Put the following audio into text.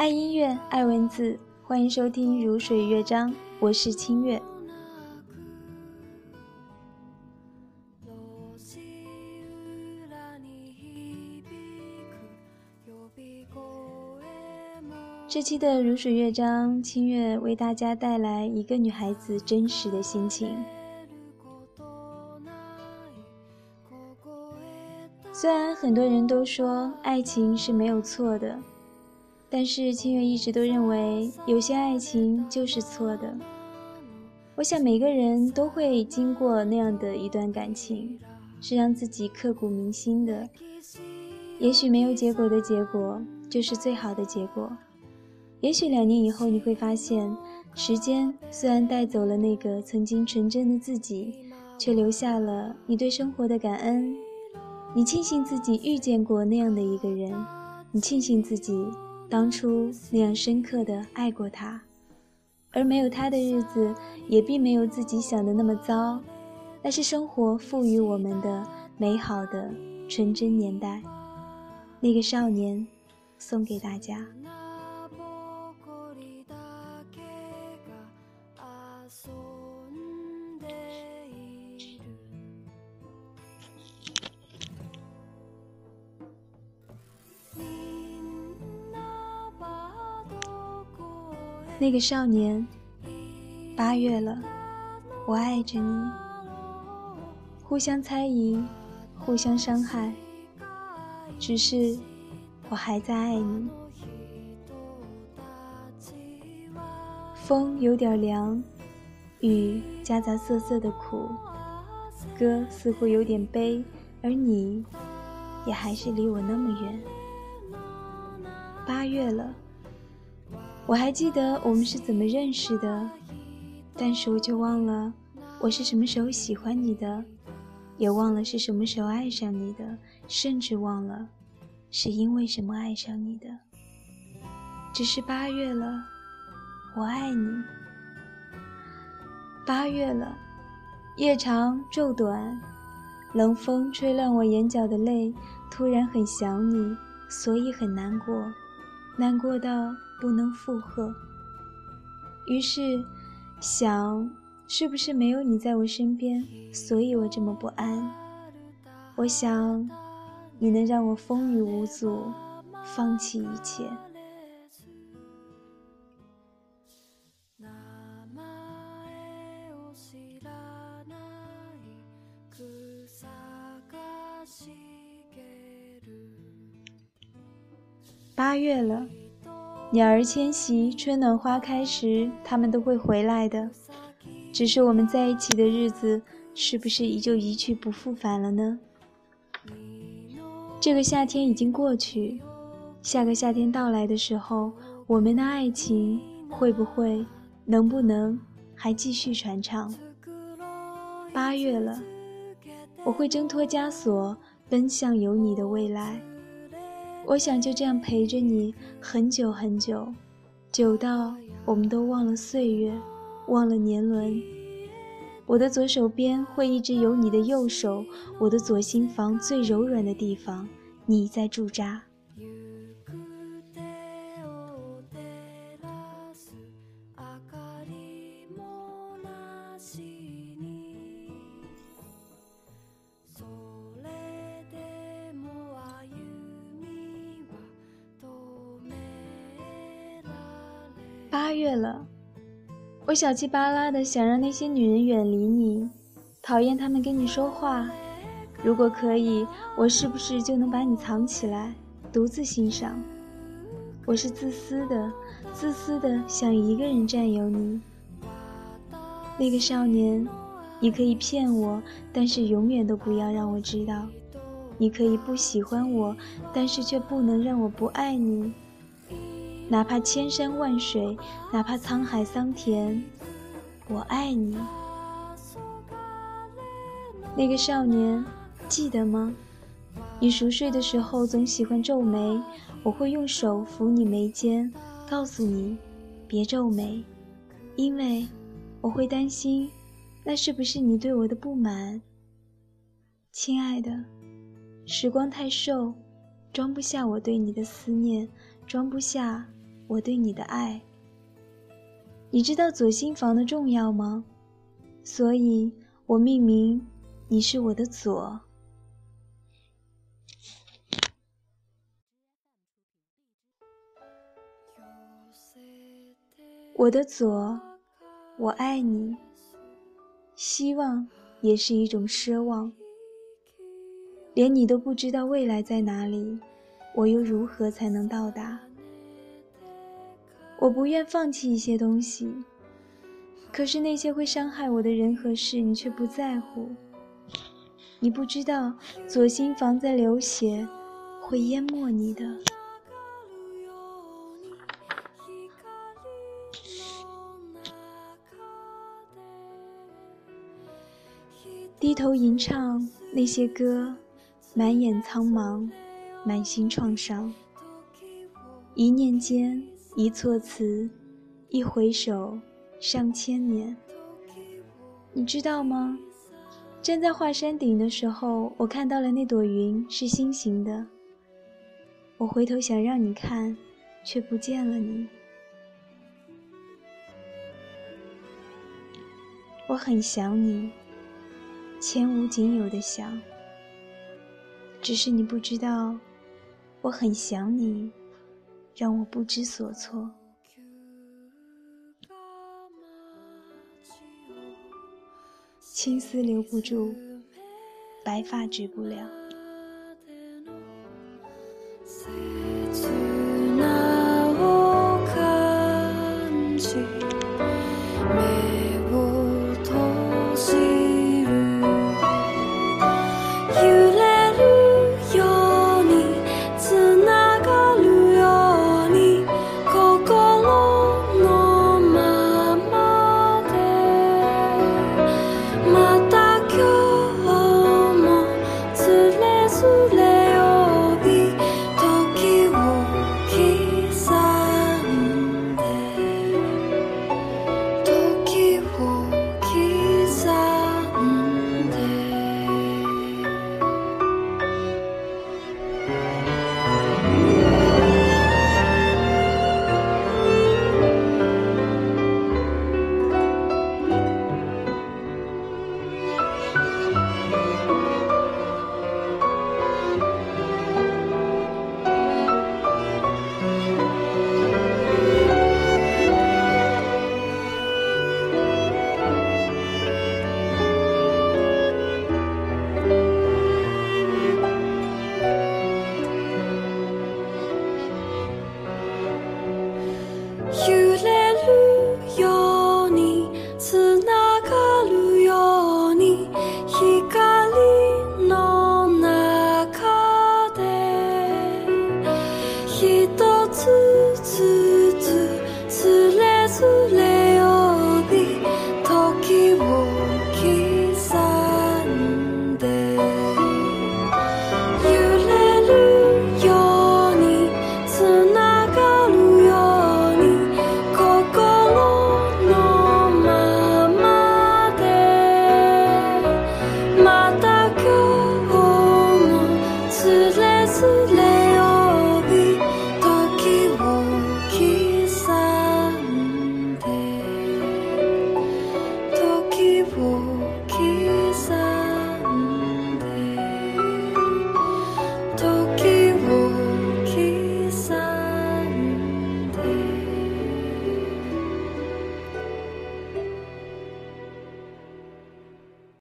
爱音乐，爱文字，欢迎收听《如水乐章》，我是清月。这期的《如水乐章》，清月为大家带来一个女孩子真实的心情。虽然很多人都说爱情是没有错的，但是清月一直都认为有些爱情就是错的。我想每个人都会经过那样的一段感情，是让自己刻骨铭心的。也许没有结果的结果就是最好的结果。也许两年以后你会发现，时间虽然带走了那个曾经纯真的自己，却留下了你对生活的感恩。你庆幸自己遇见过那样的一个人，你庆幸自己当初那样深刻的爱过他，而没有他的日子也并没有自己想的那么糟，那是生活赋予我们的美好的纯真年代。那个少年，送给大家。那个少年，八月了，我爱着你。互相猜疑，互相伤害，只是我还在爱你。风有点凉，雨夹杂涩涩的苦，歌似乎有点悲，而你，也还是离我那么远。八月了。我还记得我们是怎么认识的，但是我就忘了我是什么时候喜欢你的，也忘了是什么时候爱上你的，甚至忘了是因为什么爱上你的。只是八月了，我爱你。八月了，夜长昼短，冷风吹乱我眼角的泪，突然很想你，所以很难过，难过到。不能负荷，于是想，是不是没有你在我身边，所以我这么不安？我想，你能让我风雨无阻，放弃一切。八月了。鸟儿迁徙，春暖花开时，它们都会回来的。只是我们在一起的日子，是不是就一去不复返了呢？这个夏天已经过去，下个夏天到来的时候，我们的爱情会不会、能不能还继续传唱？八月了，我会挣脱枷锁，奔向有你的未来。我想就这样陪着你很久很久，久到我们都忘了岁月，忘了年轮。我的左手边会一直有你的右手，我的左心房最柔软的地方，你在驻扎。八月了，我小气巴拉的想让那些女人远离你，讨厌他们跟你说话。如果可以，我是不是就能把你藏起来，独自欣赏？我是自私的，自私的想一个人占有你。那个少年，你可以骗我，但是永远都不要让我知道。你可以不喜欢我，但是却不能让我不爱你。哪怕千山万水，哪怕沧海桑田，我爱你。那个少年，记得吗？你熟睡的时候总喜欢皱眉，我会用手抚你眉间，告诉你别皱眉，因为我会担心，那是不是你对我的不满？亲爱的，时光太瘦，装不下我对你的思念，装不下。我对你的爱。你知道左心房的重要吗？所以我命名你是我的左。我的左，我爱你。希望也是一种奢望。连你都不知道未来在哪里，我又如何才能到达？我不愿放弃一些东西，可是那些会伤害我的人和事，你却不在乎。你不知道左心房在流血，会淹没你的。低头吟唱那些歌，满眼苍茫，满心创伤。一念间，一措辞，一回首，上千年。你知道吗？站在华山顶的时候，我看到了那朵云是心形的。我回头想让你看，却不见了你。我很想你。前无仅有的想，只是你不知道，我很想你，让我不知所措。青丝留不住白发止不了。一つ